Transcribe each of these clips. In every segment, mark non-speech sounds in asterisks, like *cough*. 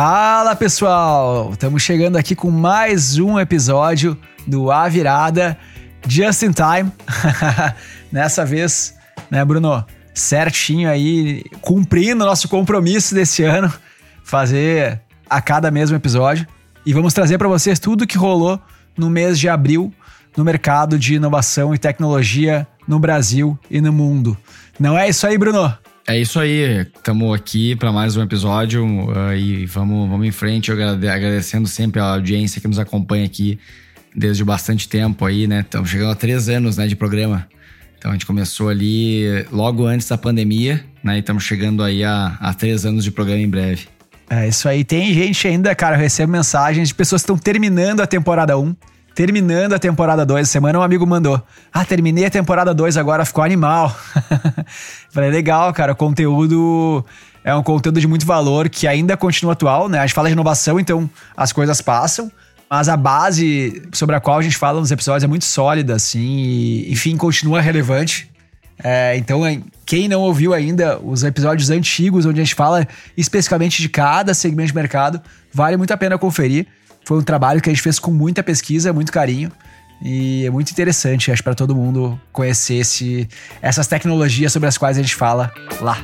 Fala pessoal, estamos chegando aqui com mais um episódio do A Virada Just in Time. *laughs* Nessa vez, né, Bruno? Certinho aí, cumprindo nosso compromisso desse ano, fazer a cada mesmo episódio. E vamos trazer para vocês tudo que rolou no mês de abril no mercado de inovação e tecnologia no Brasil e no mundo. Não é isso aí, Bruno? É isso aí, estamos aqui para mais um episódio uh, e vamos, vamos em frente, agradecendo sempre a audiência que nos acompanha aqui desde bastante tempo aí, né? Estamos chegando a três anos né, de programa. Então a gente começou ali logo antes da pandemia, né? E estamos chegando aí a, a três anos de programa em breve. É isso aí. Tem gente ainda, cara, eu recebo mensagens de pessoas que estão terminando a temporada 1 terminando a temporada 2. Semana um amigo mandou: Ah, terminei a temporada 2 agora, ficou animal. *laughs* Falei, legal, cara, o conteúdo é um conteúdo de muito valor que ainda continua atual, né? A gente fala de inovação, então as coisas passam. Mas a base sobre a qual a gente fala nos episódios é muito sólida, assim, e, enfim, continua relevante. É, então, quem não ouviu ainda os episódios antigos, onde a gente fala especificamente de cada segmento de mercado, vale muito a pena conferir. Foi um trabalho que a gente fez com muita pesquisa, muito carinho. E é muito interessante, acho, para todo mundo conhecer esse, essas tecnologias sobre as quais a gente fala lá.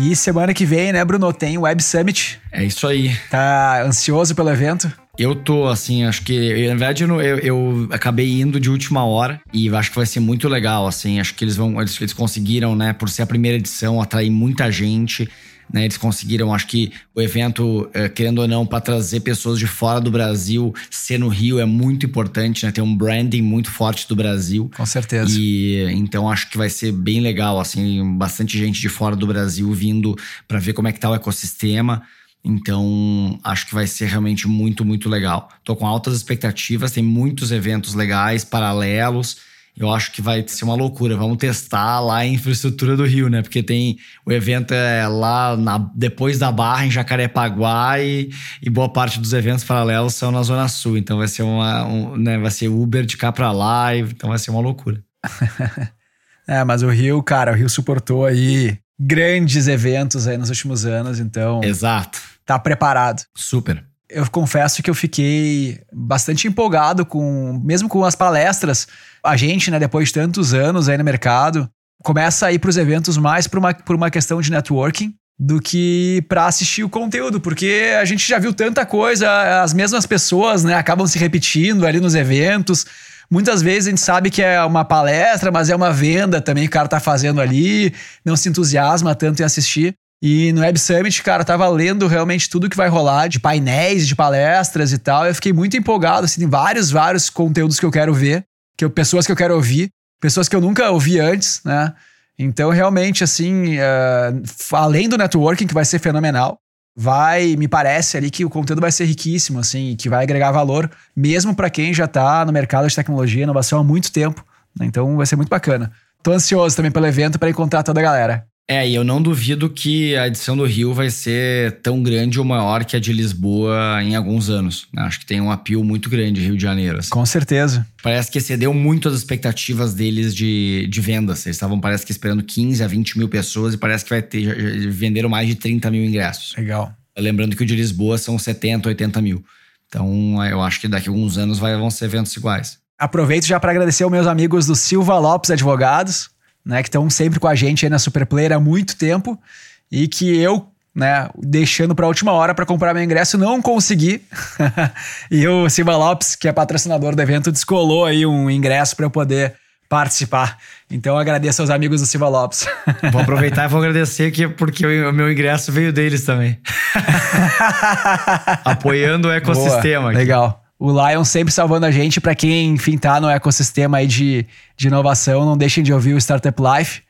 E semana que vem, né, Bruno, tem o Web Summit. É isso aí. Tá ansioso pelo evento? Eu tô, assim, acho que. Na verdade, eu, eu, eu, acabei indo de última hora e acho que vai ser muito legal, assim. Acho que eles vão. Eles, eles conseguiram, né, por ser a primeira edição, atrair muita gente. Né, eles conseguiram, acho que o evento, é, querendo ou não, para trazer pessoas de fora do Brasil, ser no Rio é muito importante, né? Ter um branding muito forte do Brasil. Com certeza. E então acho que vai ser bem legal, assim, bastante gente de fora do Brasil vindo para ver como é que tá o ecossistema. Então, acho que vai ser realmente muito, muito legal. Tô com altas expectativas, tem muitos eventos legais, paralelos eu acho que vai ser uma loucura. Vamos testar lá a infraestrutura do Rio, né? Porque tem o evento é lá na, depois da Barra, em Jacarepaguá, e, e boa parte dos eventos paralelos são na Zona Sul. Então vai ser uma. Um, né, vai ser Uber de cá pra lá, então vai ser uma loucura. *laughs* é, mas o Rio, cara, o Rio suportou aí grandes eventos aí nos últimos anos, então. Exato. Tá preparado. Super eu confesso que eu fiquei bastante empolgado com, mesmo com as palestras, a gente, né, depois de tantos anos aí no mercado, começa a ir para os eventos mais por uma, por uma questão de networking do que para assistir o conteúdo, porque a gente já viu tanta coisa, as mesmas pessoas, né, acabam se repetindo ali nos eventos. Muitas vezes a gente sabe que é uma palestra, mas é uma venda também que o cara tá fazendo ali, não se entusiasma tanto em assistir. E no Web Summit, cara, tava lendo realmente tudo que vai rolar de painéis, de palestras e tal. Eu fiquei muito empolgado, assim, tem vários, vários conteúdos que eu quero ver que eu, pessoas que eu quero ouvir, pessoas que eu nunca ouvi antes, né? Então, realmente, assim, uh, além do networking, que vai ser fenomenal, vai, me parece ali que o conteúdo vai ser riquíssimo, assim, que vai agregar valor, mesmo para quem já tá no mercado de tecnologia e inovação há muito tempo. Né? Então, vai ser muito bacana. Tô ansioso também pelo evento para encontrar toda a galera. É, e eu não duvido que a edição do Rio vai ser tão grande ou maior que a de Lisboa em alguns anos. Né? Acho que tem um apelo muito grande Rio de Janeiro. Assim. Com certeza. Parece que excedeu muito as expectativas deles de, de vendas. Eles estavam, parece que, esperando 15 a 20 mil pessoas e parece que vai ter. Venderam mais de 30 mil ingressos. Legal. Lembrando que o de Lisboa são 70, 80 mil. Então, eu acho que daqui a alguns anos vai, vão ser eventos iguais. Aproveito já para agradecer aos meus amigos do Silva Lopes Advogados né, que estão sempre com a gente aí na Superplayer há muito tempo e que eu, né, deixando para a última hora para comprar meu ingresso, não consegui. *laughs* e o Silva Lopes, que é patrocinador do evento, descolou aí um ingresso para eu poder participar. Então eu agradeço aos amigos do Silva Lopes. *laughs* Vou aproveitar e vou agradecer aqui porque o meu ingresso veio deles também. *laughs* Apoiando o ecossistema. Boa, legal o Lion sempre salvando a gente. Para quem, enfim, tá no ecossistema aí de, de inovação, não deixem de ouvir o Startup Life,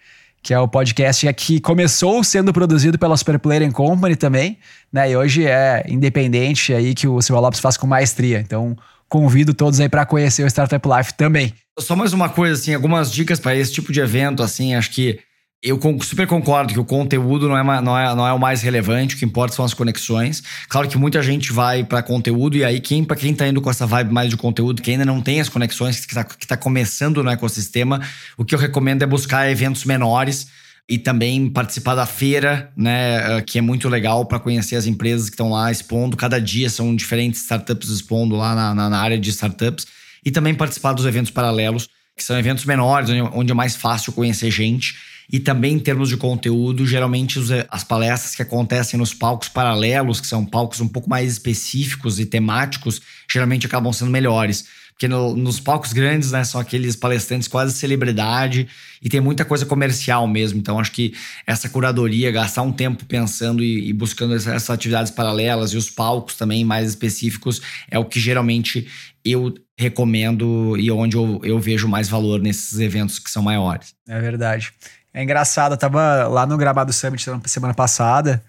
que é o podcast que começou sendo produzido pela Superplayer Company também, né? E hoje é independente aí que o Silva Lopes faz com maestria. Então, convido todos aí para conhecer o Startup Life também. Só mais uma coisa, assim, algumas dicas para esse tipo de evento, assim, acho que eu super concordo que o conteúdo não é, não, é, não é o mais relevante, o que importa são as conexões. Claro que muita gente vai para conteúdo, e aí, quem, para quem tá indo com essa vibe mais de conteúdo, que ainda não tem as conexões, que está tá começando no ecossistema, o que eu recomendo é buscar eventos menores e também participar da feira, né, que é muito legal para conhecer as empresas que estão lá expondo. Cada dia são diferentes startups expondo lá na, na, área de startups e também participar dos eventos paralelos, que são eventos menores, onde é mais fácil conhecer gente. E também em termos de conteúdo, geralmente as palestras que acontecem nos palcos paralelos, que são palcos um pouco mais específicos e temáticos, geralmente acabam sendo melhores. Porque no, nos palcos grandes, né, são aqueles palestrantes quase celebridade e tem muita coisa comercial mesmo. Então, acho que essa curadoria, gastar um tempo pensando e, e buscando essas atividades paralelas e os palcos também mais específicos, é o que geralmente eu recomendo e onde eu, eu vejo mais valor nesses eventos que são maiores. É verdade. É engraçado, eu tava lá no Gramado Summit semana passada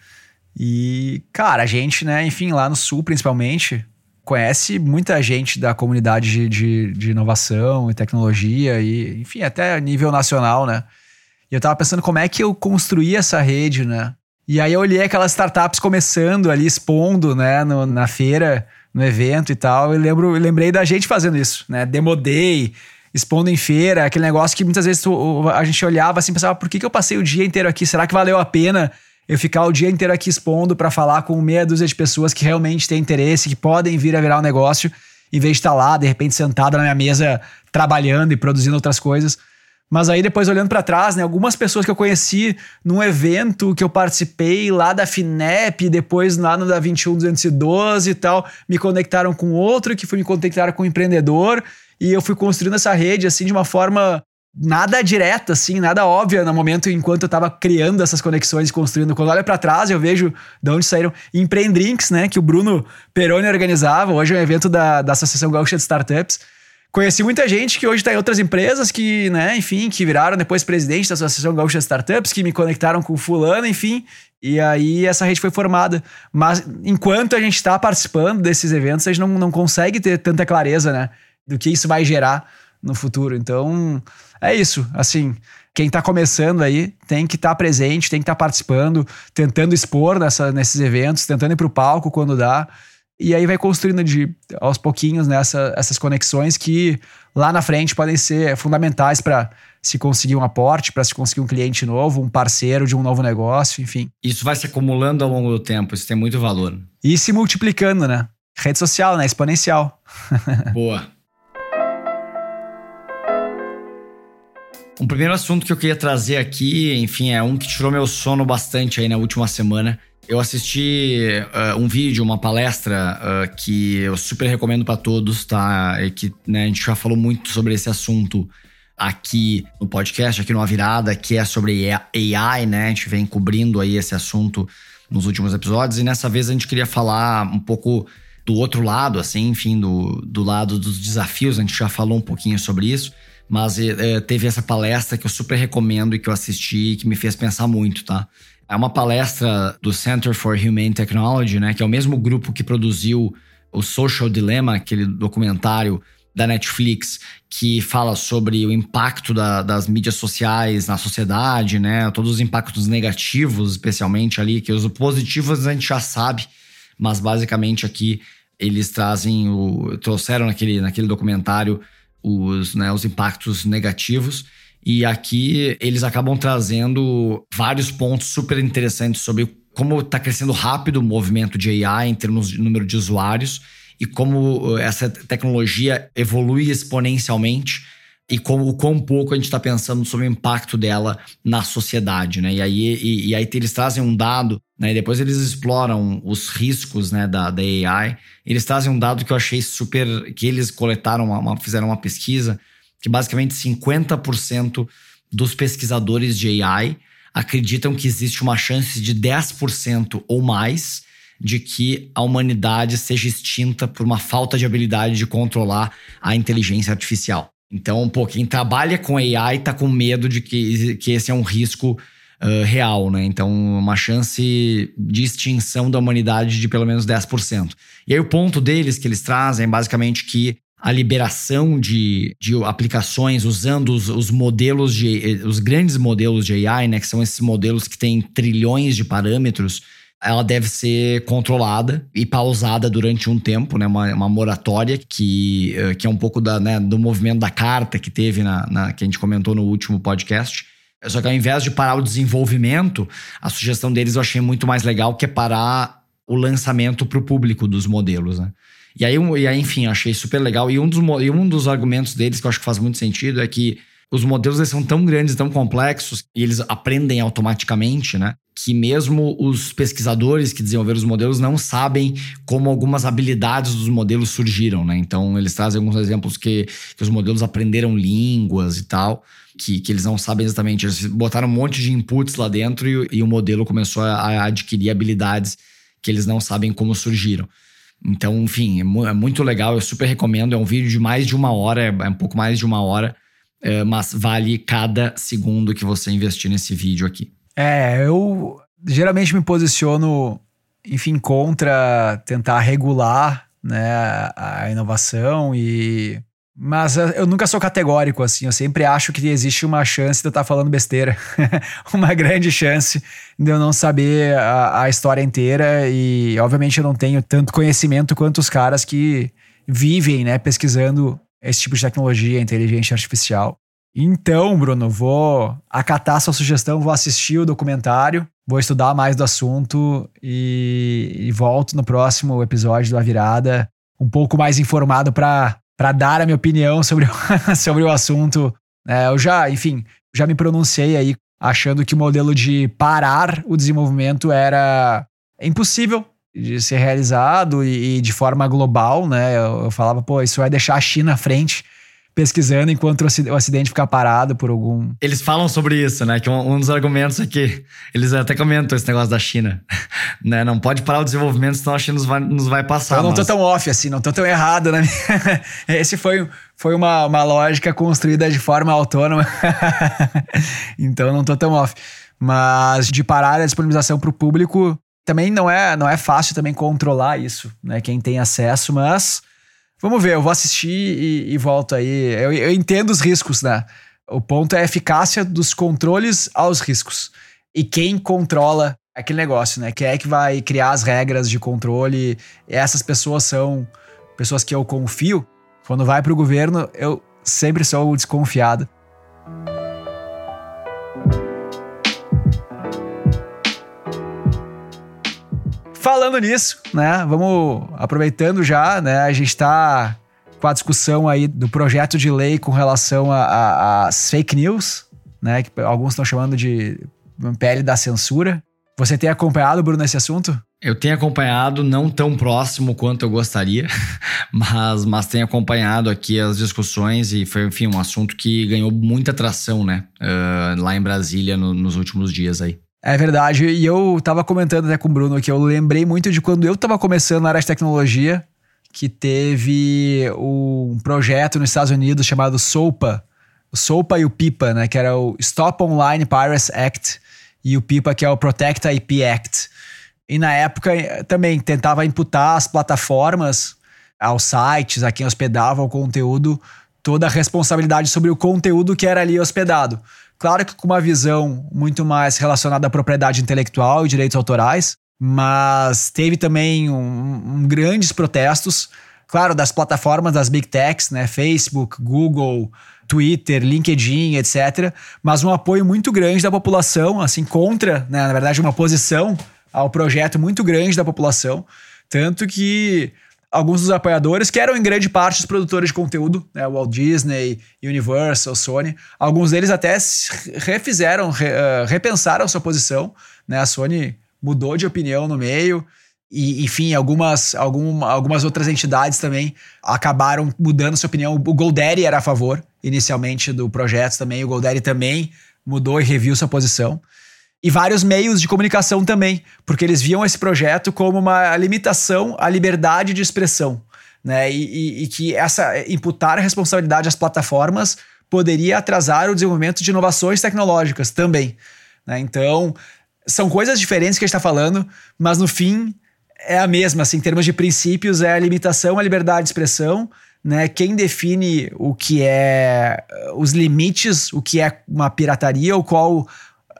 e, cara, a gente, né, enfim, lá no Sul principalmente, conhece muita gente da comunidade de, de, de, inovação e tecnologia, e, enfim, até nível nacional, né? E eu tava pensando como é que eu construí essa rede, né? E aí eu olhei aquelas startups começando ali, expondo, né, no, na feira, no evento e tal, e lembro, lembrei da gente fazendo isso, né? Demo Day, expondo em feira, aquele negócio que muitas vezes tu, a gente olhava assim, pensava, por que, que eu passei o dia inteiro aqui? Será que valeu a pena eu ficar o dia inteiro aqui expondo para falar com meia dúzia de pessoas que realmente têm interesse, que podem vir a virar um negócio, em vez de estar lá, de repente, sentado na minha mesa, trabalhando e produzindo outras coisas. Mas aí, depois, olhando para trás, né, algumas pessoas que eu conheci num evento que eu participei lá da FINEP, depois lá no da 21212 e tal, me conectaram com outro, que foi me conectar com um empreendedor, e eu fui construindo essa rede, assim, de uma forma nada direta, assim, nada óbvia no momento enquanto eu tava criando essas conexões, construindo. Quando olho para trás, eu vejo de onde saíram Empreendrinks, né, que o Bruno Peroni organizava. Hoje é um evento da, da Associação Gaúcha de Startups. Conheci muita gente que hoje está em outras empresas, que, né, enfim, que viraram depois presidente da Associação Gaúcha Startups, que me conectaram com fulano, enfim. E aí essa rede foi formada. Mas enquanto a gente está participando desses eventos, a gente não, não consegue ter tanta clareza, né, do que isso vai gerar no futuro. Então, é isso. Assim, quem está começando aí tem que estar tá presente, tem que estar tá participando, tentando expor nessa, nesses eventos, tentando ir para o palco quando dá. E aí vai construindo de aos pouquinhos nessa, essas conexões que lá na frente podem ser fundamentais para se conseguir um aporte, para se conseguir um cliente novo, um parceiro de um novo negócio, enfim. Isso vai se acumulando ao longo do tempo, isso tem muito valor. E se multiplicando, né? Rede social, né? Exponencial. *laughs* Boa. Um primeiro assunto que eu queria trazer aqui, enfim, é um que tirou meu sono bastante aí na última semana. Eu assisti uh, um vídeo, uma palestra uh, que eu super recomendo para todos, tá? E que né, a gente já falou muito sobre esse assunto aqui no podcast, aqui no A Virada, que é sobre AI, né? A gente vem cobrindo aí esse assunto nos últimos episódios e nessa vez a gente queria falar um pouco do outro lado, assim, enfim, do, do lado dos desafios. A gente já falou um pouquinho sobre isso. Mas é, teve essa palestra que eu super recomendo e que eu assisti e que me fez pensar muito, tá? É uma palestra do Center for Humane Technology, né? Que é o mesmo grupo que produziu o Social Dilemma, aquele documentário da Netflix que fala sobre o impacto da, das mídias sociais na sociedade, né? Todos os impactos negativos, especialmente ali, que os positivos a gente já sabe, mas basicamente aqui eles trazem o trouxeram naquele, naquele documentário os, né, os impactos negativos. E aqui eles acabam trazendo vários pontos super interessantes sobre como está crescendo rápido o movimento de AI em termos de número de usuários e como uh, essa tecnologia evolui exponencialmente e como o quão pouco a gente está pensando sobre o impacto dela na sociedade, né? E aí, e, e aí eles trazem um dado, né? E depois eles exploram os riscos, né, da, da AI. Eles trazem um dado que eu achei super, que eles coletaram, uma, fizeram uma pesquisa que basicamente 50% dos pesquisadores de AI acreditam que existe uma chance de 10% ou mais de que a humanidade seja extinta por uma falta de habilidade de controlar a inteligência artificial. Então, pô, quem trabalha com AI tá com medo de que, que esse é um risco uh, real, né? Então, uma chance de extinção da humanidade de pelo menos 10%. E aí, o ponto deles que eles trazem é basicamente que a liberação de, de aplicações usando os, os, modelos de os grandes modelos de AI, né, que são esses modelos que têm trilhões de parâmetros, ela deve ser controlada e pausada durante um tempo, né? Uma, uma moratória que, eh, que é um pouco da, né, do movimento da carta que teve na, na, que a gente comentou no último podcast. Só que ao invés de parar o desenvolvimento, a sugestão deles eu achei muito mais legal, que é parar o lançamento para o público dos modelos, né? E aí, e aí, enfim, achei super legal. E um, dos, e um dos argumentos deles que eu acho que faz muito sentido é que os modelos eles são tão grandes, tão complexos, e eles aprendem automaticamente, né? Que mesmo os pesquisadores que desenvolveram os modelos não sabem como algumas habilidades dos modelos surgiram, né? Então, eles trazem alguns exemplos que, que os modelos aprenderam línguas e tal, que, que eles não sabem exatamente. Eles botaram um monte de inputs lá dentro e, e o modelo começou a, a adquirir habilidades que eles não sabem como surgiram. Então, enfim, é, é, muito legal, eu super recomendo. É um vídeo de mais de uma hora, é, é um pouco mais de uma hora é, mas vale cada segundo que você investir nesse vídeo aqui. É, eu geralmente me posiciono, enfim, contra tentar regular né, a inovação e mas eu nunca sou categórico assim, eu sempre acho que existe uma chance de eu estar falando besteira. *laughs* uma grande chance de eu não saber a, a, história inteira e, obviamente, eu não tenho tanto conhecimento quanto os caras que vivem, né, pesquisando esse tipo de tecnologia, inteligência artificial. Então, Bruno, vou acatar sua sugestão, vou assistir o documentário, vou estudar mais do assunto e, e volto no próximo episódio da Virada um pouco mais informado para dar a minha opinião sobre, *laughs* sobre o assunto. É, eu já, enfim, já me pronunciei aí achando que o modelo de parar o desenvolvimento era impossível de ser realizado e, e de forma global, né? Eu, eu, falava, pô, isso vai deixar a China à frente pesquisando enquanto o acidente ficar parado por algum. Eles falam sobre isso, né? Que um, um dos argumentos é que eles até comentam esse negócio da China, *laughs* né? Não pode parar o desenvolvimento, senão a China nos vai, nos vai passar. Eu não mas... tô tão off assim, não tô tão errado, né? *laughs* Esse foi, foi uma, uma lógica construída de forma autônoma, *laughs* então não tô tão off. Mas de parar a disponibilização para o público também não é, não é fácil também controlar isso, né? Quem tem acesso, mas vamos ver, eu vou assistir e, e volto aí. Eu, eu, entendo os riscos, né? O ponto é a eficácia dos controles aos riscos. E quem controla aquele negócio, né? Quem é que vai criar as regras de controle? E essas pessoas são pessoas que eu confio. Quando vai para o governo, eu sempre sou desconfiado. Falando nisso, né? Vamos aproveitando já, né? A gente está com a discussão aí do projeto de lei com relação às fake news, né? Que alguns estão chamando de pele da censura. Você tem acompanhado, Bruno, esse assunto? Eu tenho acompanhado, não tão próximo quanto eu gostaria, *laughs* mas, mas tenho acompanhado aqui as discussões e foi, enfim, um assunto que ganhou muita atração, né? Uh, lá em Brasília no, nos últimos dias aí. É verdade. E eu tava comentando até com o Bruno que eu lembrei muito de quando eu tava começando na área de tecnologia, que teve um projeto nos Estados Unidos chamado SOPA. O SOPA e o PIPA, né? Que era o Stop Online Piracy Act e o PIPA, que é o Protect IP Act. E na época também tentava imputar as plataformas aos sites, a quem hospedava o conteúdo, toda a responsabilidade sobre o conteúdo que era ali hospedado. Claro que com uma visão muito mais relacionada à propriedade intelectual e direitos autorais, mas teve também um, um grandes protestos, claro, das plataformas das big techs, né, Facebook, Google, Twitter, LinkedIn, etc. Mas um apoio muito grande da população, assim, contra, né, na verdade, uma posição ao projeto muito grande da população, tanto que alguns dos apoiadores, que eram em grande parte os produtores de conteúdo, né, Walt Disney, Universal, Sony, alguns deles até refizeram, re, uh, repensaram sua posição, né, a Sony mudou de opinião no meio, e, enfim, algumas, algum, algumas outras entidades também acabaram mudando sua opinião. O GoDaddy era a favor, inicialmente, do projeto também, o GoDaddy também mudou e reviu sua posição e vários meios de comunicação também, porque eles viam esse projeto como uma limitação à liberdade de expressão, né? E, e, e que essa imputar responsabilidade às plataformas poderia atrasar o desenvolvimento de inovações tecnológicas também. Né? Então, são coisas diferentes que a gente está falando, mas no fim é a mesma, assim, em termos de princípios, é a limitação à liberdade de expressão, né? Quem define o que é os limites, o que é uma pirataria, ou qual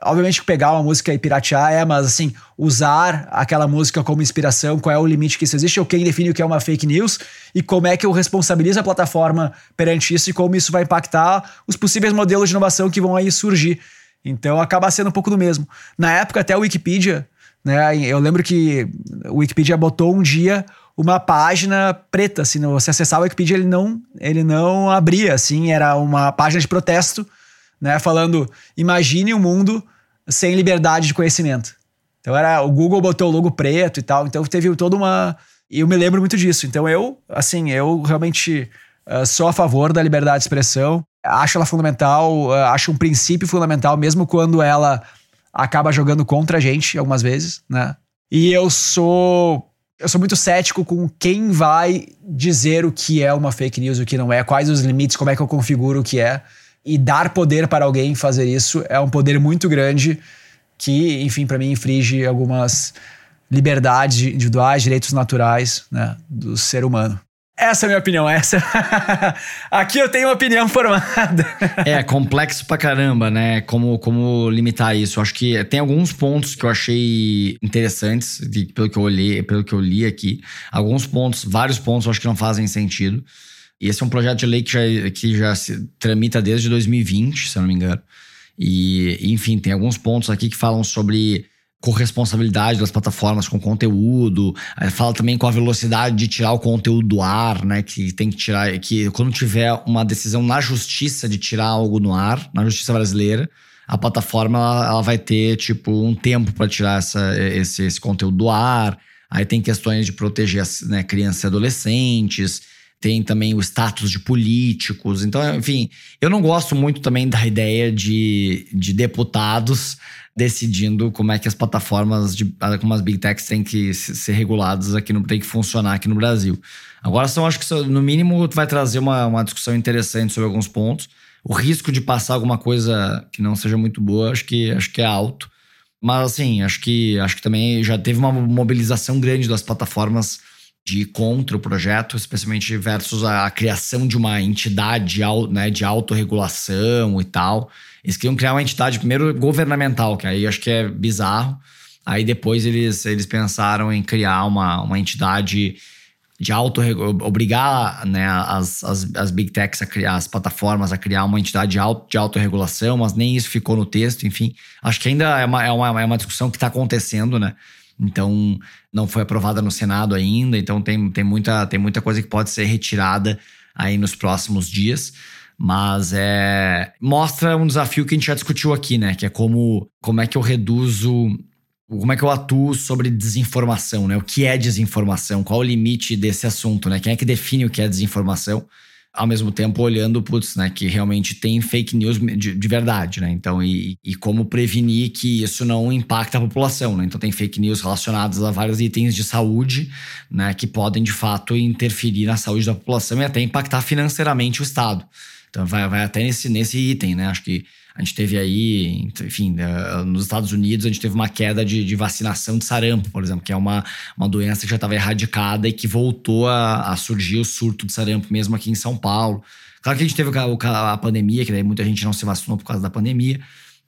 Obviamente que pegar uma música e piratear é, mas assim, usar aquela música como inspiração, qual é o limite que isso existe, ou quem define o que é uma fake news, e como é que eu responsabilizo a plataforma perante isso e como isso vai impactar os possíveis modelos de inovação que vão aí surgir. Então acaba sendo um pouco do mesmo. Na época, até a Wikipedia, né? Eu lembro que o Wikipedia botou um dia uma página preta, assim, você acessava o Wikipedia, ele não, ele não abria, assim, era uma página de protesto, né, falando, imagine um mundo sem liberdade de conhecimento. Então era, o Google botou o logo preto e tal, então teve toda uma, e eu me lembro muito disso. Então eu, assim, eu realmente uh, sou a favor da liberdade de expressão, acho ela fundamental, uh, acho um princípio fundamental, mesmo quando ela acaba jogando contra a gente algumas vezes, né? E eu sou eu sou muito cético com quem vai dizer o que é uma fake news e o que não é, quais os limites, como é que eu configuro o que é. E dar poder para alguém fazer isso é um poder muito grande que, enfim, para mim infringe algumas liberdades individuais, direitos naturais né, do ser humano. Essa é a minha opinião, essa. *laughs* Aqui eu tenho uma opinião formada. é, complexo pra caramba, né? Como, como limitar isso. Acho que tem alguns pontos que eu achei interessantes, pelo que eu olhei, pelo que eu li aqui. Alguns pontos, vários pontos eu acho que não fazem sentido. E esse é um projeto de lei que já, que já se tramita desde 2020, se não me engano. E, enfim, tem alguns pontos aqui que falam sobre corresponsabilidade das plataformas com conteúdo. Fala também com a velocidade de tirar o conteúdo do ar, né? Que tem que tirar. Que quando tiver uma decisão na justiça de tirar algo no ar, na justiça brasileira, a plataforma ela, ela vai ter, tipo, um tempo para tirar essa, esse, esse conteúdo do ar. Aí tem questões de proteger né, crianças e adolescentes. Tem também o status de políticos. Então, enfim, eu não gosto muito também da ideia de, de deputados decidindo como é que as plataformas, de, como as big techs têm que ser reguladas aqui, no, tem que funcionar aqui no Brasil. Agora, são, acho que no mínimo vai trazer uma, uma discussão interessante sobre alguns pontos. O risco de passar alguma coisa que não seja muito boa, acho que, acho que é alto. Mas assim, acho que, acho que também já teve uma mobilização grande das plataformas de contra o projeto, especialmente versus a, a criação de uma entidade né, de autorregulação e tal. Eles queriam criar uma entidade, primeiro governamental, que aí acho que é bizarro. Aí depois eles, eles pensaram em criar uma, uma entidade de auto obrigar né, as, as, as big techs a criar, as plataformas a criar uma entidade de, auto, de autorregulação, mas nem isso ficou no texto, enfim. Acho que ainda é uma, é uma, é uma discussão que está acontecendo, né? Então, não foi aprovada no Senado ainda, então tem, tem, muita, tem muita coisa que pode ser retirada aí nos próximos dias. Mas é mostra um desafio que a gente já discutiu aqui, né? Que é como, como é que eu reduzo como é que eu atuo sobre desinformação, né? O que é desinformação? Qual o limite desse assunto, né? Quem é que define o que é desinformação? Ao mesmo tempo olhando, putz, né? Que realmente tem fake news de, de verdade, né? Então, e, e, como prevenir que isso não impacta a população, né? Então tem fake news relacionadas a vários itens de saúde, né? Que podem, de fato, interferir na saúde da população e até impactar financeiramente o Estado. Então vai, vai até nesse, nesse item, né? Acho que a gente teve aí, enfim, eh, nos Estados Unidos a gente teve uma queda de, de vacinação de sarampo, por exemplo, que é uma, uma doença que já estava erradicada e que voltou a, a, surgir o surto de sarampo mesmo aqui em São Paulo. Claro que a gente teve a, a pandemia, que daí muita gente não se vacinou por causa da pandemia,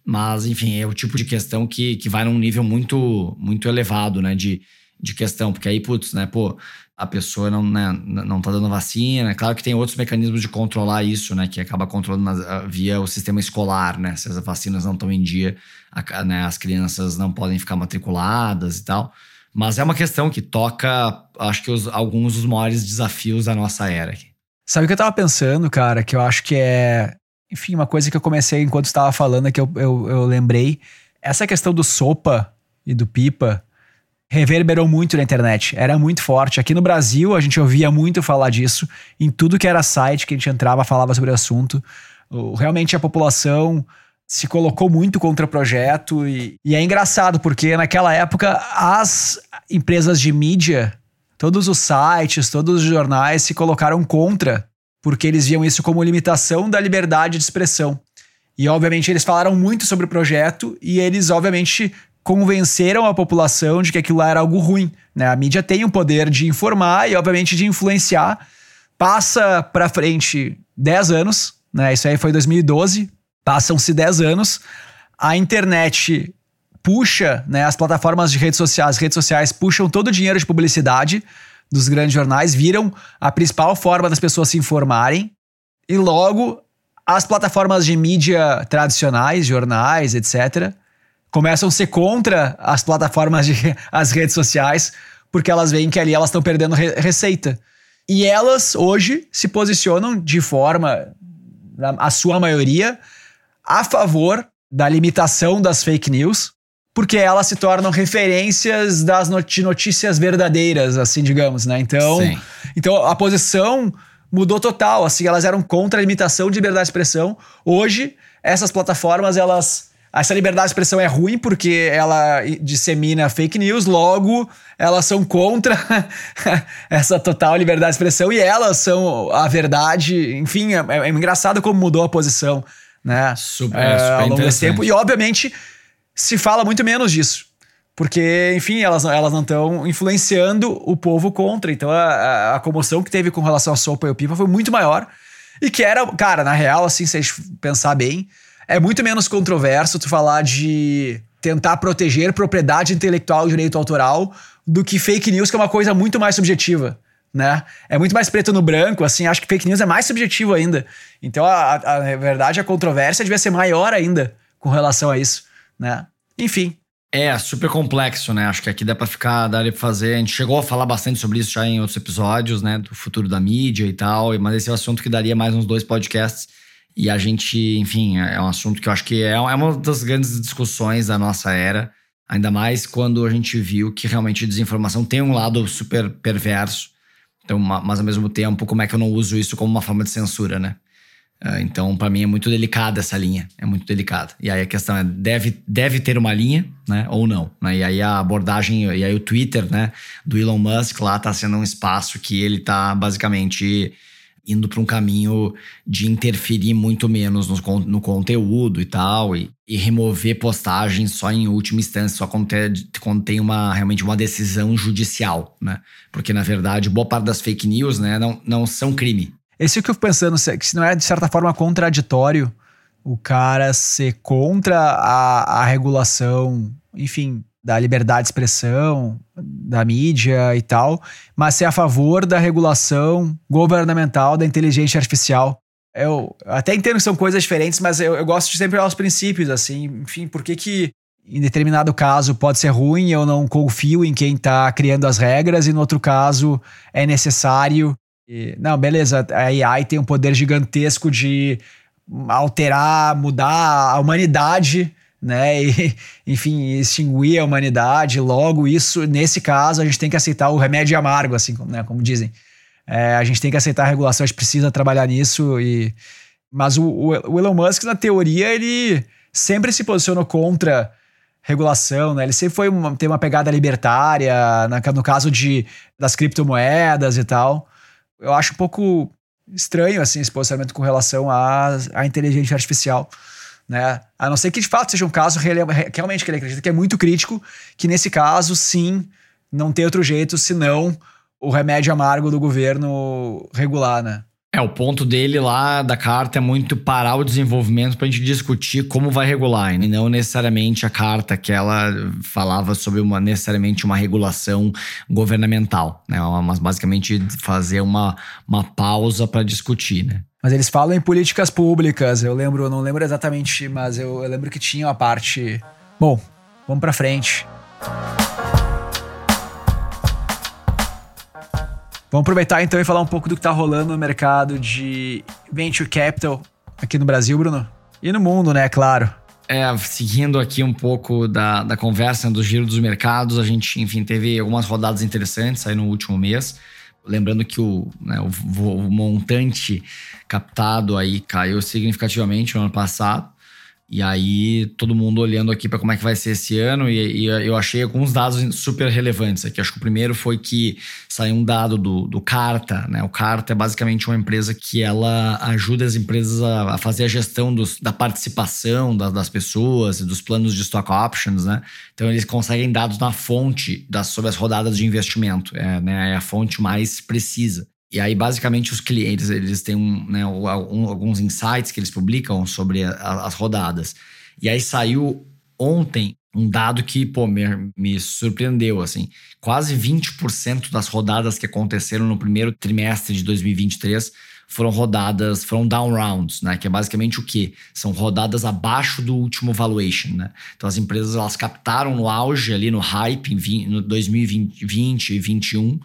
mas enfim, é o tipo de questão que, que vai num nível muito, muito elevado, né? De, de questão, porque aí, putz, né, pô, a pessoa não, né, não tá dando vacina. Claro que tem outros mecanismos de controlar isso, né? Que acaba controlando via o sistema escolar, né? Se as vacinas não estão em dia, a, né, as crianças não podem ficar matriculadas e tal. Mas é uma questão que toca, acho que os, alguns dos maiores desafios da nossa era. Aqui. Sabe o que eu tava pensando, cara? Que eu acho que é. Enfim, uma coisa que eu comecei enquanto estava falando, é que eu, eu, eu lembrei. Essa questão do sopa e do pipa reverberou muito na internet. Era muito forte. Aqui no Brasil, a gente ouvia muito falar disso. Em tudo que era site que a gente entrava, falava sobre o assunto. Realmente a população se colocou muito contra o projeto. E, e é engraçado, porque naquela época as empresas de mídia, todos os sites, todos os jornais se colocaram contra, porque eles viam isso como limitação da liberdade de expressão. E obviamente eles falaram muito sobre o projeto e eles obviamente convenceram a população de que aquilo lá era algo ruim. Né? A mídia tem o poder de informar e, obviamente, de influenciar. Passa para frente 10 anos, né? Isso aí foi 2012. Passam-se 10 anos. A internet puxa, né? As plataformas de redes sociais, redes sociais puxam todo o dinheiro de publicidade dos grandes jornais, viram a principal forma das pessoas se informarem. E logo as plataformas de mídia tradicionais, jornais, etc., começam a ser contra as plataformas de *laughs* as redes sociais, porque elas veem que ali elas estão perdendo re receita. E elas hoje se posicionam de forma, a sua maioria, a favor da limitação das fake news, porque elas se tornam referências das not notícias verdadeiras, assim, digamos, né? Então, então a posição mudou total, assim, elas eram contra a limitação de liberdade de expressão. Hoje, essas plataformas, elas essa liberdade de expressão é ruim porque ela dissemina fake news, logo elas são contra *laughs* essa total liberdade de expressão e elas são a verdade. Enfim, é, é engraçado como mudou a posição, né? Super, é, super ao longo desse tempo. E obviamente se fala muito menos disso. Porque, enfim, elas, elas não estão influenciando o povo contra. Então a, a, a, comoção que teve com relação à sopa e o pipa foi muito maior. E que era, cara, na real, assim, se a gente pensar bem é muito menos controverso tu falar de tentar proteger propriedade intelectual e direito autoral do que fake news, que é uma coisa muito mais subjetiva. Né? É muito mais preto no branco, assim, acho que fake news é mais subjetivo ainda. Então, a, a, a verdade, a controvérsia devia ser maior ainda com relação a isso, né? Enfim. É, super complexo, né? Acho que aqui dá pra ficar, dá pra fazer. A gente chegou a falar bastante sobre isso já em outros episódios, né? Do futuro da mídia e tal, mas esse é um assunto que daria mais uns dois podcasts. E a gente, enfim, é um assunto que eu acho que é, é uma das grandes discussões da nossa era, ainda mais quando a gente viu que realmente desinformação tem um lado super perverso. Então, mas ao mesmo tempo, como é que eu não uso isso como uma forma de censura, né? É, então, para mim é muito delicada essa linha, é muito delicada. E aí a questão é, deve, deve ter uma linha, né, ou não? Né? E aí a abordagem, e aí o Twitter, né, do Elon Musk lá tá sendo um espaço que ele tá basicamente indo para um caminho de interferir muito menos no, no conteúdo e tal, e, e, remover postagens só em última instância, só quando tem, quando tem uma, realmente uma decisão judicial, né? Porque, na verdade, boa parte das fake news né, não, não são crime. Esse é o que eu fico pensando, se não é, de certa forma, contraditório o cara ser contra a, a regulação, enfim, da liberdade de expressão, da mídia e tal, mas ser a favor da regulação governamental da inteligência artificial. Eu até entendo que são coisas diferentes, mas eu, eu gosto de sempre olhar os princípios, assim, enfim, por que que em determinado caso pode ser ruim, eu não confio em quem está criando as regras, e no outro caso é necessário. E, não, beleza, a AI tem um poder gigantesco de alterar, mudar a humanidade, né? E, *laughs* enfim, extinguir a humanidade. Logo, isso, nesse caso, a gente tem que aceitar o remédio amargo, assim, né? como dizem. É, a gente tem que aceitar a regulação, a gente precisa trabalhar nisso. E... Mas o, o Elon Musk, na teoria, ele sempre se posicionou contra regulação, né? Ele sempre foi uma, tem uma pegada libertária, na, no caso de, das criptomoedas e tal. Eu acho um pouco estranho, assim, esse posicionamento com relação à, à inteligência artificial né? A não ser que de fato seja um caso realmente que ele acredita que é muito crítico, que nesse caso, sim, não tem outro jeito senão o remédio amargo do governo regular, né? É, o ponto dele lá da carta é muito parar o desenvolvimento para a gente discutir como vai regular, e não necessariamente a carta que ela falava sobre uma necessariamente uma regulação governamental, né? Mas basicamente fazer uma, uma pausa para discutir, né? Mas eles falam em políticas públicas. Eu lembro, não lembro exatamente, mas eu, eu lembro que tinha a parte. Bom, vamos para frente. Vamos aproveitar então e falar um pouco do que tá rolando no mercado de venture capital aqui no Brasil, Bruno. E no mundo, né, claro. É, seguindo aqui um pouco da, da conversa do giro dos mercados, a gente, enfim, teve algumas rodadas interessantes aí no último mês. Lembrando que o, né, o, o montante captado aí caiu significativamente no ano passado. E aí, todo mundo olhando aqui para como é que vai ser esse ano, e, e, eu achei alguns dados super relevantes aqui. Acho que o primeiro foi que saiu um dado do, do Carta, né? O Carta é basicamente uma empresa que ela ajuda as empresas a, a fazer a gestão dos, da participação das, das pessoas e dos planos de stock options, né? Então, eles conseguem dados na fonte das, sobre as rodadas de investimento, é, né? é a fonte mais precisa. E aí, basicamente, os clientes eles têm um, né, um, alguns insights que eles publicam sobre a, as rodadas. E aí saiu ontem um dado que, pô, me, me surpreendeu, assim. Quase 20% das rodadas que aconteceram no primeiro trimestre de 2023 foram rodadas, foram down rounds, né? Que é basicamente o quê? São rodadas abaixo do último valuation, né? Então as empresas elas captaram no auge ali no hype em no 2020 e 2021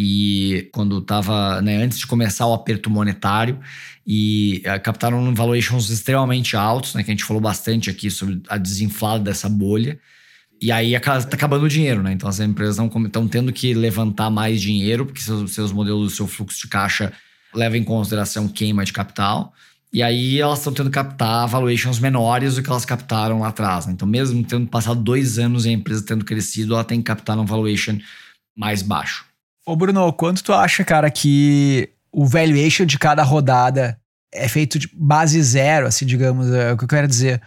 e quando estava né, antes de começar o aperto monetário e uh, captaram valuations extremamente altos, né, que a gente falou bastante aqui sobre a desinflada dessa bolha. E aí está acabando o dinheiro, né? Então as empresas estão tendo que levantar mais dinheiro, porque seus, seus modelos, seu fluxo de caixa leva em consideração queima de capital. E aí elas estão tendo que captar valuations menores do que elas captaram lá atrás. Né? Então, mesmo tendo passado dois anos e a empresa tendo crescido, ela tem que captar um valuation mais baixo. Ô, Bruno, quanto tu acha, cara, que o valuation de cada rodada é feito de base zero, assim, digamos, é o que eu quero dizer.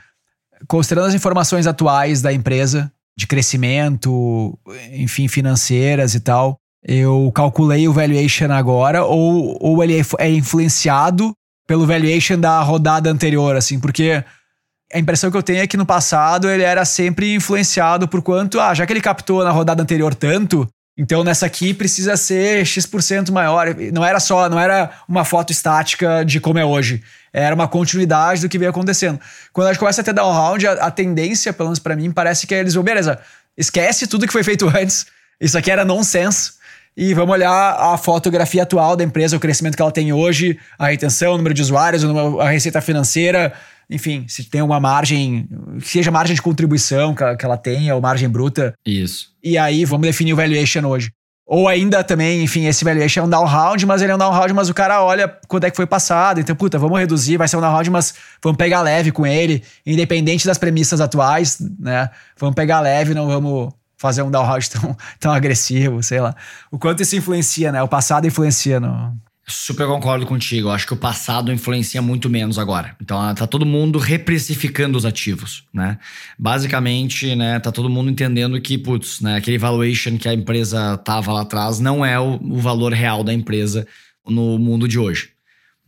Considerando as informações atuais da empresa, de crescimento, enfim, financeiras e tal, eu calculei o valuation agora, ou, ou ele é influenciado pelo valuation da rodada anterior, assim, porque a impressão que eu tenho é que no passado ele era sempre influenciado por quanto, ah, já que ele captou na rodada anterior tanto, então nessa aqui precisa ser X% maior. Não era só, não era uma foto estática de como é hoje. Era uma continuidade do que veio acontecendo. Quando a gente começa a ter down round, a, a tendência, pelo menos para mim, parece que eles vão, beleza, esquece tudo que foi feito *laughs* antes. Isso aqui era nonsense. E vamos olhar a fotografia atual da empresa, o crescimento que ela tem hoje, a retenção, o número de usuários, a receita financeira, enfim, se tem uma margem, seja margem de contribuição que ela tenha, ou margem bruta. Isso. E aí vamos definir o valuation hoje. Ou ainda também, enfim, esse valuation é um down round, mas ele é um down round, mas o cara olha quanto é que foi passado. Então, puta, vamos reduzir, vai ser um down round, mas vamos pegar leve com ele, independente das premissas atuais, né? Vamos pegar leve, não vamos fazer um down round *laughs* tão, tão agressivo, sei lá. O quanto isso influencia, né? O passado influencia no, Super concordo contigo. Acho que o passado influencia muito menos agora. Então ah, tá todo mundo reprecificando os ativos, né? Basicamente, né, tá todo mundo entendendo que, putz, né, aquele valuation que a empresa tava lá atrás não é o, o valor real da empresa no mundo de hoje.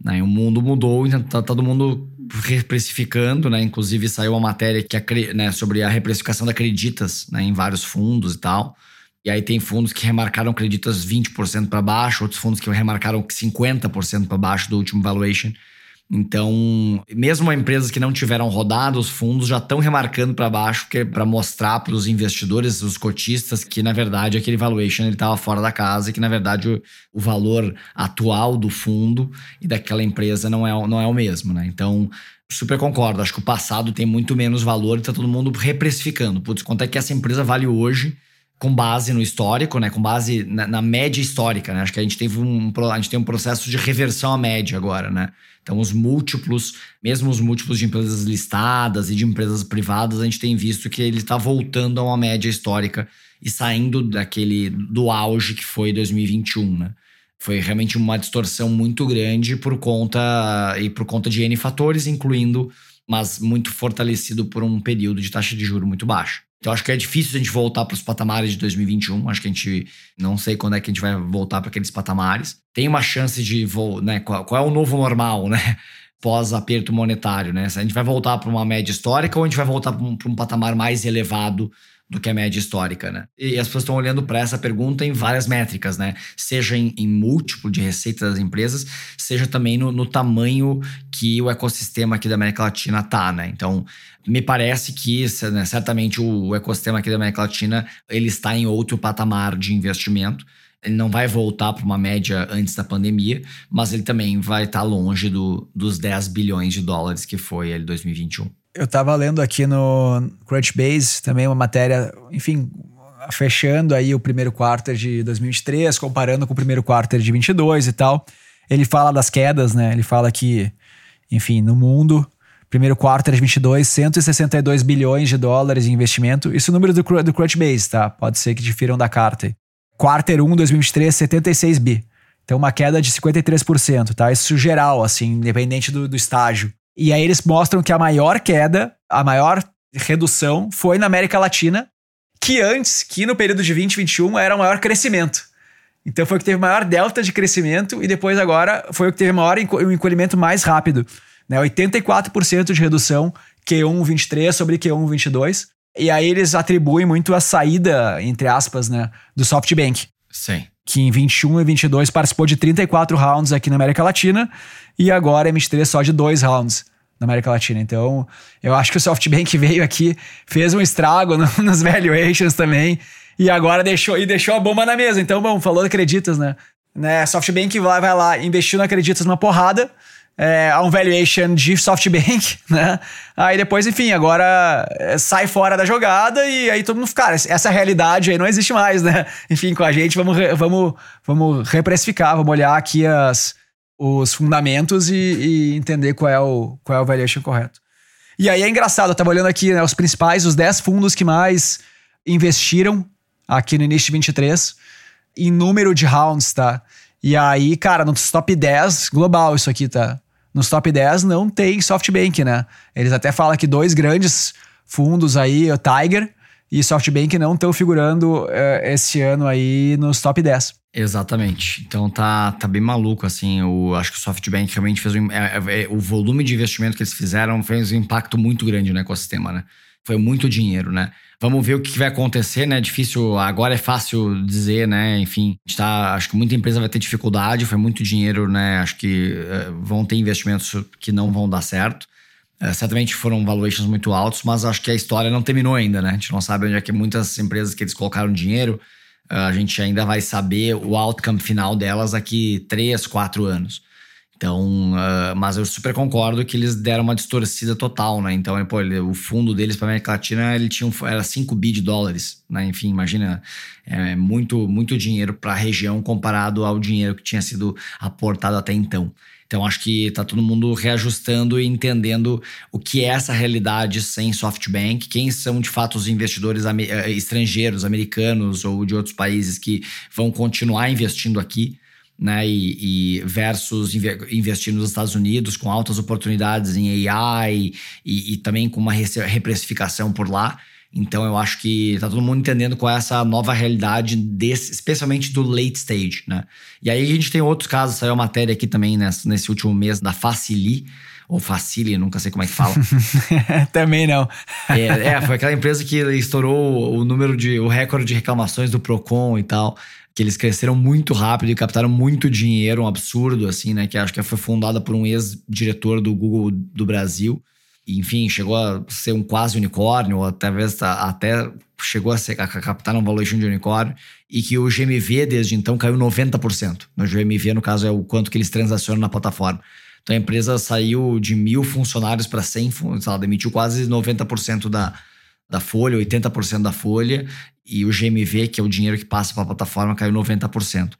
Né? O mundo mudou, então tá todo mundo reprecificando, né? Inclusive saiu uma matéria que, né, sobre a reprecificação da Acreditas né, em vários fundos e tal. E aí tem fundos que remarcaram creditas 20% para baixo, outros fundos que remarcaram 50% para baixo do último valuation. Então, mesmo empresas que não tiveram rodado, os fundos já estão remarcando para baixo para mostrar para os investidores, os cotistas, que na verdade aquele valuation estava fora da casa e que na verdade o, o, valor atual do fundo e daquela empresa não é, não é o mesmo, né? Então, super concordo. Acho que o passado tem muito menos valor e está todo mundo reprecificando. Putz, quanto é que essa empresa vale hoje? Com base no histórico, né? Com base na, na, média histórica, né? Acho que a gente teve um, a gente tem um processo de reversão à média agora, né? Então, os múltiplos, mesmo os múltiplos de empresas listadas e de empresas privadas, a gente tem visto que ele está voltando a uma média histórica e saindo daquele do auge que foi 2021, né? Foi realmente uma distorção muito grande por conta e por conta de N fatores, incluindo, mas muito fortalecido por um período de taxa de juro muito baixa. Então acho que é difícil a gente voltar para os patamares de 2021. Acho que a gente não sei quando é que a gente vai voltar para aqueles patamares. Tem uma chance de, né, qual, qual é o novo normal, né? *laughs* Pós aperto monetário, né? Se a gente vai voltar para uma média histórica ou a gente vai voltar para um, um patamar mais elevado do que a média histórica, né? E as pessoas estão olhando para essa pergunta em várias métricas, né? Seja em, em múltiplo de receita das empresas, seja também no, no, tamanho que o ecossistema aqui da América Latina tá, né? Então, me parece que né, certamente o, ecossistema aqui da América Latina ele está em outro patamar de investimento. Ele não vai voltar para uma média antes da pandemia, mas ele também vai estar longe do, dos 10 bilhões de dólares que foi ele 2021 eu tava lendo aqui no Crunchbase também uma matéria, enfim, fechando aí o primeiro quarto de 2023, comparando com o primeiro quarto de 22 e tal. Ele fala das quedas, né? Ele fala que, enfim, no mundo, primeiro quarto de 22, 162 bilhões de dólares em investimento. Isso é o número do, do Crunchbase, tá? Pode ser que difiram da carta. Quarter 1, 2023, 76 bi. Então, uma queda de 53%, tá? Isso geral, assim, independente do, do estágio. E aí eles mostram que a maior queda, a maior redução foi na América Latina, que antes, que no período de 2021 era o maior crescimento. Então foi o que teve maior delta de crescimento e depois agora foi o que teve maior o encolhimento mais rápido. Né? 84% de redução Q1 23 sobre Q1 22. E aí eles atribuem muito a saída, entre aspas, né, do SoftBank. Sim. que em 21 e 22 participou de 34 rounds aqui na América Latina e agora MT3 só de dois rounds na América Latina. Então, eu acho que o SoftBank *laughs* veio aqui, fez um estrago no, nos valuations também e agora deixou e deixou a bomba na mesa. Então, bom, falou acreditas, né? né? SoftBank vai, vai lá, investiu no acreditas numa porrada é, a um valuation de SoftBank, *laughs* né? Aí depois, enfim, agora é, sai fora da jogada e aí todo mundo, cara, essa realidade aí não existe mais, né? *laughs* Enfim, com a gente, vamos, vamos, vamos reprecificar, vamos olhar aqui as, os fundamentos e, e, entender qual é, o, qual é o valuation correto. E aí é engraçado, eu tava olhando aqui né, os principais, os 10 fundos que mais investiram aqui no início de 23 em número de rounds, tá? E aí, cara, nos top 10 global isso aqui, tá? Nos top 10 não tem SoftBank, né? Eles até falam que dois grandes fundos aí, o Tiger e SoftBank, não estão figurando uh, esse ano aí nos top 10. Exatamente. Então tá, tá bem maluco, assim. Eu acho que o SoftBank realmente fez um, é, é, é, o volume de investimento que eles fizeram fez um impacto muito grande no ecossistema, né? Foi muito dinheiro, né? Vamos ver o que vai acontecer, né? Difícil, agora é fácil dizer, né? Enfim, tá, acho que muita empresa vai ter dificuldade, foi muito dinheiro, né? Acho que uh, vão ter investimentos que não vão dar certo. Uh, certamente foram valuations muito altos, mas acho que a história não terminou ainda, né? A gente não sabe onde é que muitas empresas que eles colocaram dinheiro, uh, a gente ainda vai saber o outcome final delas daqui três, quatro anos. Então, uh, mas eu super concordo que eles deram uma distorcida total, né? Então, pô, ele, o fundo deles para América Latina ele tinha um, era 5 bi de dólares, né? Enfim, imagina, é muito, muito dinheiro para a região comparado ao dinheiro que tinha sido aportado até então. Então, acho que está todo mundo reajustando e entendendo o que é essa realidade sem SoftBank, quem são de fato os investidores eh, estrangeiros, americanos ou de outros países que vão continuar investindo aqui né? E, e, versus investir nos Estados Unidos com altas oportunidades em AI e, e também com uma reprecificação por lá. Então eu acho que tá todo mundo entendendo qual é essa nova realidade desse, especialmente do late stage, né? E aí a gente tem outros casos, saiu a matéria aqui também nesse, nesse último mês da Facili, ou Facili, nunca sei como é que fala. *laughs* também não. é, é, foi aquela empresa que estourou o número de o recorde de reclamações do Procon e tal que eles cresceram muito rápido e captaram muito dinheiro, um absurdo, assim, né? Que acho que foi fundada por um ex-diretor do Google do Brasil. E, enfim, chegou a ser um quase unicórnio, ou até, até chegou a, ser, a captar um valuation de unicórnio, e que o GMV desde então caiu 90%. No GMV, no caso, é o quanto que eles transacionam na plataforma. Então a empresa saiu de mil funcionários para 100, ela demitiu quase 90% da, da folha, 80% da folha, e o GMV, que é o dinheiro que passa para a plataforma, caiu 90%.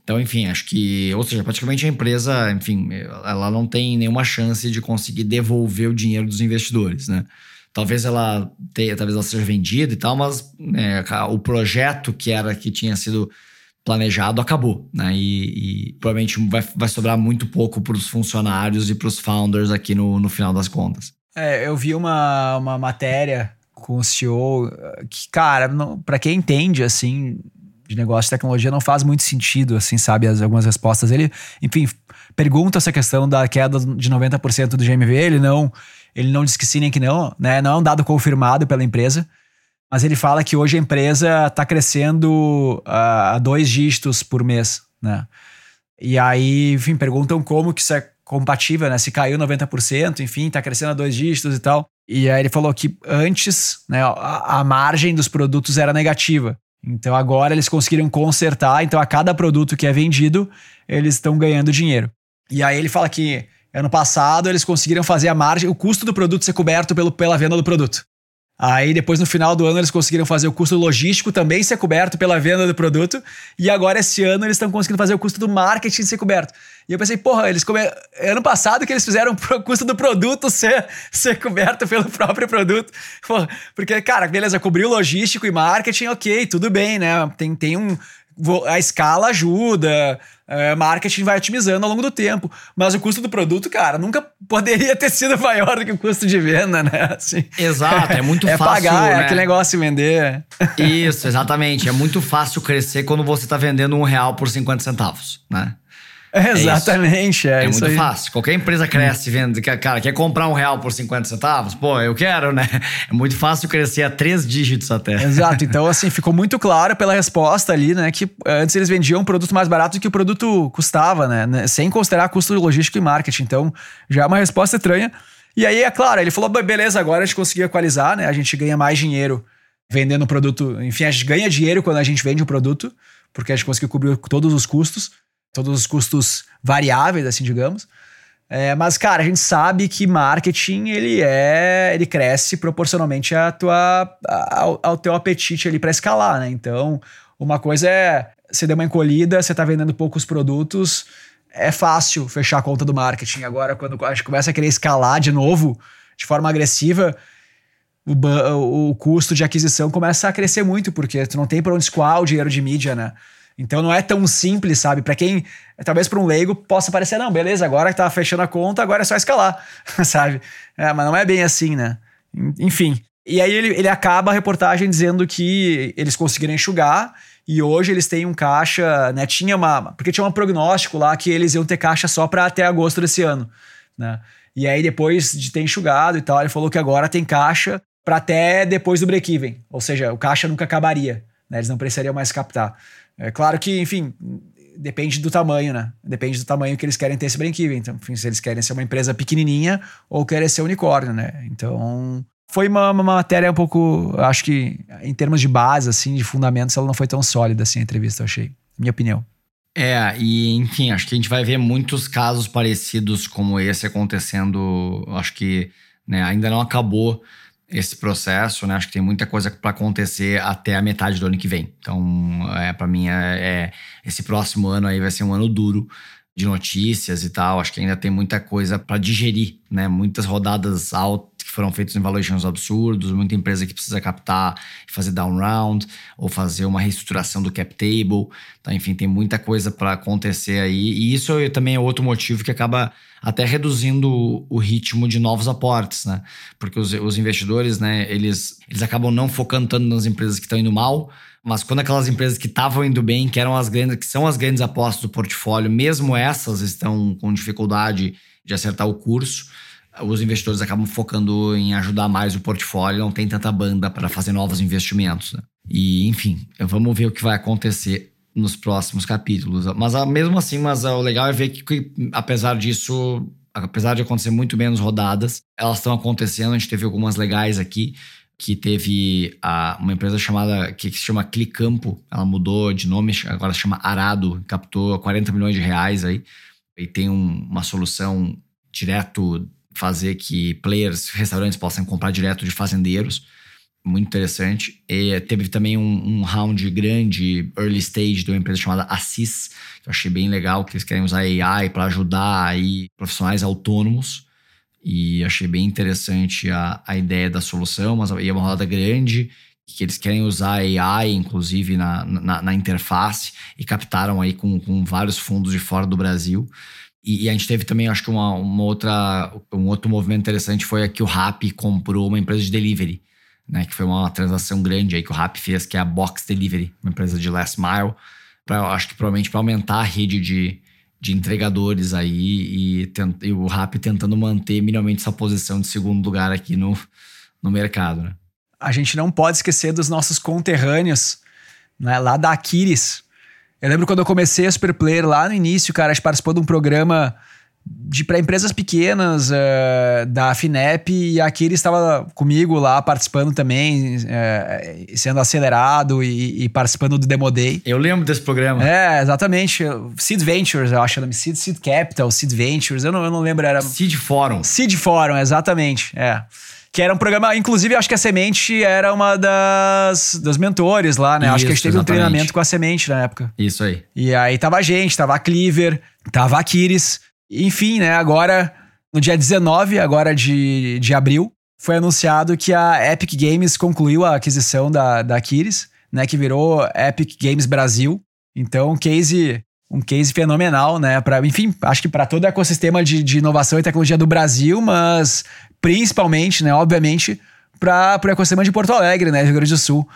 Então, enfim, acho que, ou seja, praticamente a empresa, enfim, ela não tem nenhuma chance de conseguir devolver o dinheiro dos investidores, né? Talvez ela tenha, talvez ela seja vendida e tal, mas né, o projeto que era que tinha sido planejado acabou, né? E, e provavelmente vai, vai sobrar muito pouco para os funcionários e para os founders aqui no, no final das contas. É, eu vi uma, uma matéria com o CEO, que, cara, para quem entende, assim, de negócio de tecnologia, não faz muito sentido, assim, sabe, as, algumas respostas. Ele, enfim, pergunta essa questão da queda de 90% do GMV, ele não, ele não diz que sim nem que não, né? Não é um dado confirmado pela empresa, mas ele fala que hoje a empresa está crescendo uh, a dois dígitos por mês, né? E aí, enfim, perguntam como que isso é compatível, né? Se caiu 90%, enfim, tá crescendo a dois dígitos e tal. E aí ele falou que antes, né, a, a margem dos produtos era negativa. Então agora eles conseguiram consertar, então a cada produto que é vendido, eles estão ganhando dinheiro. E aí ele fala que ano passado eles conseguiram fazer a margem, o custo do produto ser coberto pelo, pela venda do produto. Aí depois no final do ano eles conseguiram fazer o custo logístico também ser coberto pela venda do produto. E agora esse ano eles estão conseguindo fazer o custo do marketing ser coberto. E eu pensei, porra, eles come... ano passado que eles fizeram *laughs* o custo do produto ser, ser coberto pelo próprio produto. Porra, porque, cara, beleza, cobriu logístico e marketing, ok, tudo bem, né? Tem, tem um. A escala ajuda, é, marketing vai otimizando ao longo do tempo. Mas o custo do produto, cara, nunca *laughs* poderia ter sido maior do que o custo de venda, né? Assim, Exato, é muito *laughs* é fácil. Pagar, é né? É aquele negócio vender. Isso, exatamente. É muito fácil crescer quando você está vendendo um real por 50 centavos, né? Exatamente, é, é, é muito aí. fácil. Qualquer empresa cresce vendo, cara, quer comprar um real por 50 centavos? Pô, eu quero, né? É muito fácil crescer a três dígitos até. Exato. *laughs* Então, assim, ficou muito claro pela resposta ali, né, que antes eles vendiam um produto mais barato do que o produto custava, né? né sem considerar custo logístico e marketing. Então, já é uma resposta estranha. E aí, é claro, ele falou: beleza, agora a gente conseguiu equalizar, né? A gente ganha mais dinheiro vendendo o produto. Enfim, a gente ganha dinheiro quando a gente vende o produto, porque a gente conseguiu cobrir todos os custos, todos os custos variáveis, assim, digamos. É, mas, cara, a gente sabe que marketing, ele é. ele cresce proporcionalmente à tua, ao, ao teu apetite ali para escalar, né? Então, uma coisa é você deu uma encolhida, você tá vendendo poucos produtos é fácil fechar a conta do marketing. Agora, quando a gente começa a querer escalar de novo, de forma agressiva, o, o custo de aquisição começa a crescer muito, porque tu não tem para onde escoar o dinheiro de mídia, né? Então não é tão simples, sabe? Para quem, talvez para um leigo, possa parecer, não, beleza, agora que tá fechando a conta, agora é só escalar, *laughs* sabe? É, mas não é bem assim, né? Enfim. E aí ele, ele acaba a reportagem dizendo que eles conseguiram enxugar e hoje eles têm um caixa, né? Tinha uma. Porque tinha um prognóstico lá que eles iam ter caixa só para até agosto desse ano, né? E aí, depois de ter enxugado e tal, ele falou que agora tem caixa para até depois do break-even. Ou seja, o caixa nunca acabaria, né? Eles não precisariam mais captar. É claro que, enfim, depende do tamanho, né? Depende do tamanho que eles querem ter esse break-even. Então, enfim, se eles querem ser uma empresa pequenininha ou querem ser unicórnio, né? Então, foi uma, uma, matéria um pouco, acho que em termos de base, assim, de fundamentos, ela não foi tão sólida assim a entrevista, eu achei. Minha opinião. É, e enfim, acho que a gente vai ver muitos casos parecidos como esse acontecendo. Acho que né, ainda não acabou esse processo, né? Acho que tem muita coisa para acontecer até a metade do ano que vem. Então, é, para mim, é, é, esse próximo ano aí vai ser um ano duro de notícias e tal. Acho que ainda tem muita coisa para digerir, né? Muitas rodadas altas foram feitos em valuations absurdos, muita empresa que precisa captar e fazer down round, ou fazer uma reestruturação do cap table. Então, enfim, tem muita coisa para acontecer aí. E isso também é outro motivo que acaba até reduzindo o ritmo de novos aportes, né? Porque os, os investidores, né, eles, eles acabam não focando tanto nas empresas que estão indo mal, mas quando aquelas empresas que estavam indo bem, que eram as grandes, que são as grandes apostas do portfólio, mesmo essas estão com dificuldade de acertar o curso, os investidores acabam focando em ajudar mais o portfólio, não tem tanta banda para fazer novos investimentos. Né? E, enfim, vamos ver o que vai acontecer nos próximos capítulos. Mas ah, mesmo assim, mas ah, o legal é ver que, que apesar disso, apesar de acontecer muito menos rodadas, elas estão acontecendo. A gente teve algumas legais aqui, que teve a, uma empresa chamada que, se chama Clicampo, ela mudou de nome, agora se chama Arado, captou 40 milhões de reais aí e tem um, uma solução direto fazer que players, restaurantes possam comprar direto de fazendeiros. Muito interessante. E teve também um, um round grande, early stage, de uma empresa chamada Assis, que eu achei bem legal, que eles querem usar AI para ajudar aí profissionais autônomos. E achei bem interessante a, a ideia da solução, mas é uma roda grande, que eles querem usar AI, inclusive, na, na, na interface, e captaram aí com, com vários fundos de fora do Brasil. E, a gente teve também, acho que uma, uma, outra, um outro movimento interessante foi que o Rappi comprou uma empresa de delivery, né? Que foi uma transação grande aí que o Rappi fez, que é a Box Delivery, uma empresa de last mile, pra, acho que provavelmente para aumentar a rede de, de entregadores aí e, tent, e o Rappi tentando manter minimamente essa posição de segundo lugar aqui no, no mercado, né? A gente não pode esquecer dos nossos conterrâneos, né? Lá da Aquiles, eu lembro quando eu comecei a Superplayer lá no início, cara, a gente participou de um programa para empresas pequenas uh, da FINEP e aqui ele estava comigo lá participando também, uh, sendo acelerado e, e, participando do Demo Day. Eu lembro desse programa. É, exatamente. Seed Ventures, eu acho o nome. Seed, Seed Capital, Seed Ventures, eu não, eu não lembro. Era... Seed Forum. Seed Forum, exatamente. É. Que era um programa, inclusive, acho que a Semente era uma das dos mentores lá, né? Isso, acho que a gente teve exatamente. um treinamento com a Semente na época. Isso aí. E aí tava a gente, tava a Cleaver, tava a Kiris. Enfim, né? Agora, no dia 19 agora de, de abril, foi anunciado que a Epic Games concluiu a aquisição da, da Kiris, né? Que virou Epic Games Brasil. Então, case um case fenomenal, né? Para, enfim, acho que para todo o ecossistema de, de, inovação e tecnologia do Brasil, mas principalmente, né, obviamente, para o ecossistema de Porto Alegre, né, Rio Grande do Sul,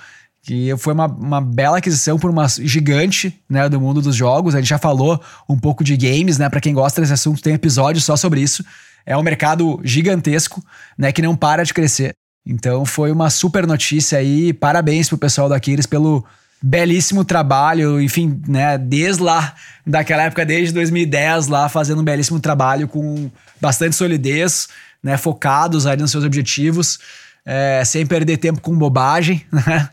que foi uma, uma bela aquisição por uma gigante né, do mundo dos jogos. A gente já falou um pouco de games, né? Para quem gosta desse assunto, tem episódio só sobre isso. É um mercado gigantesco, né? Que não para de crescer. Então foi uma super notícia aí. Parabéns pro pessoal da Aquiles pelo belíssimo trabalho, enfim, né, desde lá, daquela época, desde 2010 lá, fazendo um belíssimo trabalho com bastante solidez, né, focados ali nos seus objetivos, é, sem perder tempo com bobagem, *laughs* né,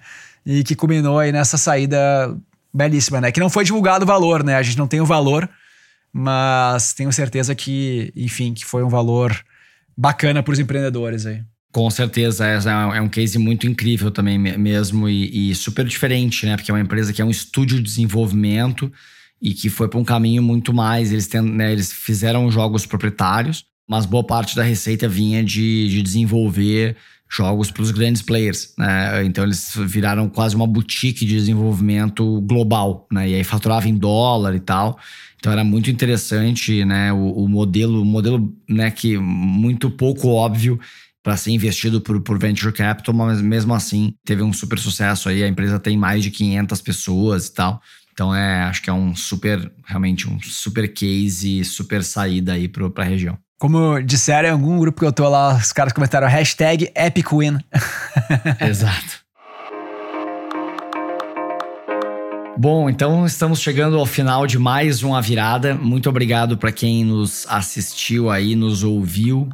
e que culminou aí nessa saída belíssima, né, que não foi divulgado o valor, né, a gente não tem o valor, mas tenho certeza que, enfim, que foi um valor bacana para os empreendedores aí. Com certeza, é, é, um case muito incrível também mesmo e, e, super diferente, né? Porque é uma empresa que é um estúdio de desenvolvimento e que foi para um caminho muito mais. Eles, né, eles fizeram jogos proprietários, mas boa parte da receita vinha de, de desenvolver jogos para os grandes players, né? Então eles viraram quase uma boutique de desenvolvimento global, né? E aí faturava em dólar e tal. Então era muito interessante, né? O, o modelo, o modelo, né? Que muito pouco óbvio para ser investido por, por venture capital, mas mesmo assim teve um super sucesso aí. A empresa tem mais de 500 pessoas e tal. Então é, acho que é um super, realmente um super case, super saída aí para a região. Como disseram em algum grupo que eu tô lá, os caras comentaram hashtag EpicWin. *laughs* Exato. Bom, então estamos chegando ao final de mais uma virada. Muito obrigado para quem nos assistiu aí, nos ouviu.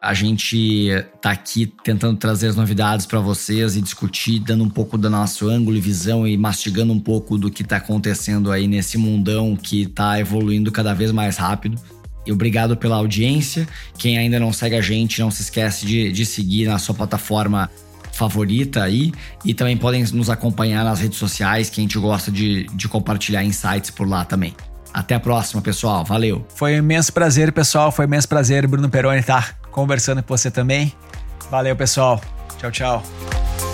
A gente tá aqui tentando trazer as novidades para vocês e discutir, dando um pouco do nosso ângulo e visão e mastigando um pouco do que tá acontecendo aí nesse mundão que tá evoluindo cada vez mais rápido. E obrigado pela audiência. Quem ainda não segue a gente, não se esquece de, de seguir na sua plataforma favorita aí. E também podem nos acompanhar nas redes sociais, que a gente gosta de, de compartilhar insights por lá também. Até a próxima, pessoal. Valeu. Foi um imenso prazer, pessoal. Foi um imenso prazer, Bruno Peroni, estar conversando com você também. Valeu, pessoal. Tchau, tchau.